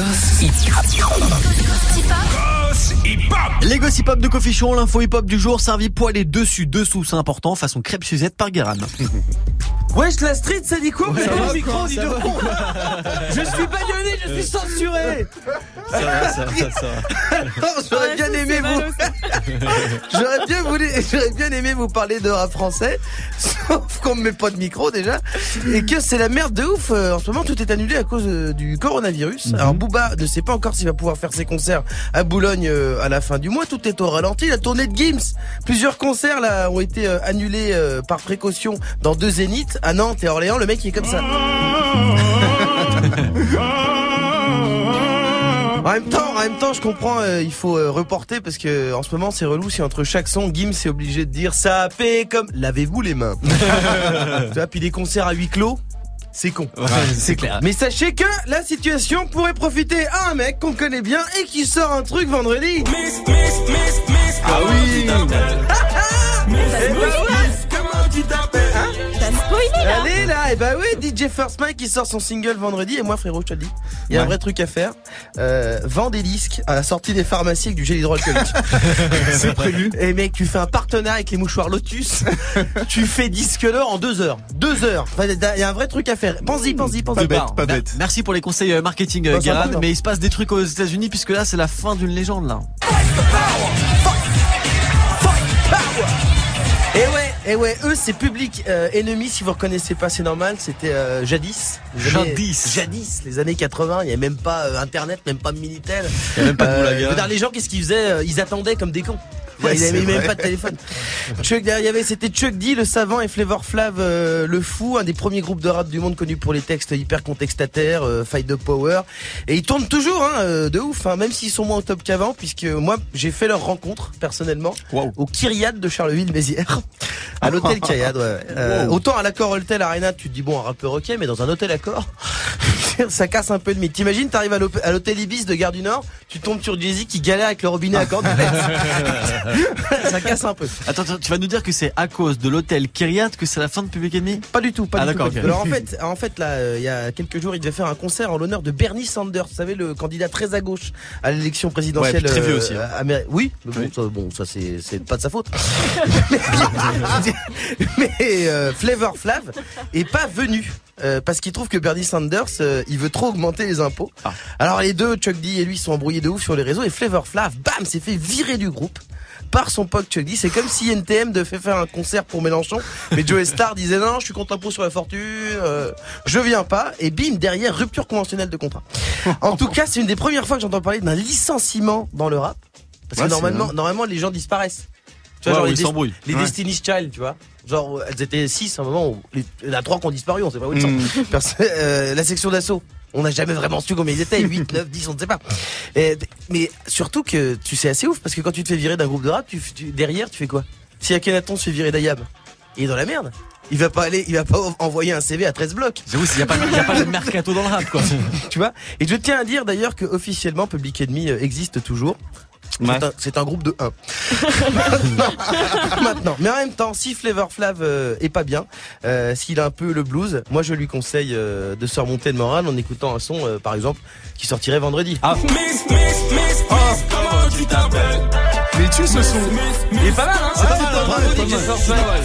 Goss Hip Les Hop de Coffee Show, l'info hip hop du jour, servi poêlé dessus, dessous, c'est important, façon crêpe Suzette par Guéran. Wesh la street ça dit quoi Ouais, Mais ça le va, micro quoi, dit de con Je suis bagnonné, je suis censuré. Ça va, ça va, ça va. J'aurais bien aimé vous J'aurais bien voulu j'aurais bien aimé vous parler de rap français Sauf qu'on me met pas de micro déjà Et que c'est la merde de ouf Euh, En ce moment tout est annulé à cause euh, du coronavirus. Mhm. Alors Booba ne sait pas encore s'il va pouvoir faire ses concerts à Boulogne euh, à la fin du mois. Tout est au ralenti. La tournée de Gims. Plusieurs concerts là ont été annulés euh, par précaution dans deux zéniths à Nantes et à Orléans Le mec il est comme ça En même temps, en même temps, je comprends, euh, il faut euh, reporter parce que en ce moment c'est relou. Si entre chaque son, Gims est obligé de dire ça fait comme lavez-vous les mains. tu vois, puis des concerts à huis clos. C'est con. c'est clair. Mais sachez que la situation pourrait profiter à un mec qu'on connaît bien et qui sort un truc vendredi. Ah oui DJ First Mike qui sort son single vendredi et moi frérot, je te le dis, il y a un vrai truc à faire. Euh, vends des disques à la sortie des pharmacies avec du gel hydroalcoolique. C'est prévu. Et mec, tu fais un partenariat avec les mouchoirs Lotus. tu fais disque d'or en deux heures. Deux heures. Enfin, Il y a un vrai truc à faire. Pense-y, pense-y, pense-y. Pas bête. Merci pour les conseils euh, marketing, euh, Bah, important. Mais il se passe des trucs aux États-Unis puisque là, c'est la fin d'une légende là. Et ouais, eux c'est public euh, ennemi si vous reconnaissez pas, c'est normal, c'était euh, jadis. Années- Jadis. Jadis, les années 80, il y avait même pas euh, internet, même pas Minitel. Il y même pas de Euh, dire, les gens qu'est-ce qu'ils faisaient euh, Ils attendaient comme des cons. Ouais, il avait même pas de téléphone. Chuck, il y avait, c'était Chuck D, le savant, et Flavor Flav, euh, le fou, un des premiers groupes de rap du monde connus pour les textes hyper contextataires, euh, fight de power. Et ils tournent toujours, hein, euh, de ouf, hein, même s'ils sont moins au top qu'avant, puisque moi, j'ai fait leur rencontre, personnellement, Wow. au Kyriad de Charleville-Mézières. À l'hôtel Kyriad, ouais. Euh. Autant à l'accord Hotel Arena, tu te dis bon, un rappeur ok, mais dans un hôtel accord, ça casse un peu de mythe. T'imagines, t'arrives à l'hôtel Ibis de Gare du Nord, tu tombes sur Jay-Z qui galère avec le robinet à cordes. ça casse un peu. Attends, attends, tu vas nous dire que c'est à cause de l'hôtel Kyriat que c'est la fin de Public Enemy? Pas du tout, pas Ah, du tout. Alors en fait, en fait là, euh, il y a quelques jours, il devait faire un concert en l'honneur de Bernie Sanders, vous savez le candidat très à gauche à l'élection présidentielle. Ouais, très vieux aussi, hein. améri- Oui, mais bon, Oui. ça, bon, ça c'est c'est pas de sa faute. mais euh, Flavor Flav est pas venu. Euh, parce qu'il trouve que Bernie Sanders, euh, il veut trop augmenter les impôts. Ah. Alors les deux, Chuck D et lui, sont embrouillés de ouf sur les réseaux et Flavor Flav, bam, s'est fait virer du groupe par son pote Chuck D. C'est comme si NTM devait faire un concert pour Mélenchon, mais Joe Star disait non, je suis contre l'impôt sur la fortune, euh, je viens pas, et bim, derrière, rupture conventionnelle de contrat. En tout cas, c'est une des premières fois que j'entends parler d'un licenciement dans le rap. Parce Ouais, que normalement, normalement, les gens disparaissent. Tu Ouais, genre les, Des- les Ouais. Destiny's Child, tu vois. Genre, elles étaient 6 à un moment où les- il y en a 3 qui ont disparu, on sait pas où ils sont. Mm. Perso- euh, la section d'assaut. On n'a jamais vraiment su combien ils étaient, 8, 9, 10, on ne sait pas. Et- mais surtout que tu sais assez ouf, parce que quand tu te fais virer d'un groupe de rap, tu, tu- derrière, tu fais quoi? Si Akhenaton se fait virer d'Ayam, il est dans la merde. Il va pas aller, il va pas envoyer un CV à 13 blocs. J'avoue, il n'y a, pas- y a pas de mercato dans le rap quoi. Tu vois? Et je tiens à dire d'ailleurs que officiellement Public Enemy euh, existe toujours. Ouais. C'est un- C'est un, groupe de 1. maintenant, maintenant. Mais en même temps, si Flavor Flav euh, est pas bien, euh, s'il a un peu le blues, moi je lui conseille euh, de se remonter le moral en écoutant un son, euh, par exemple, qui sortirait vendredi. Ah. Mais tu ce son Il est pas mal, hein C'est pas mal, hein,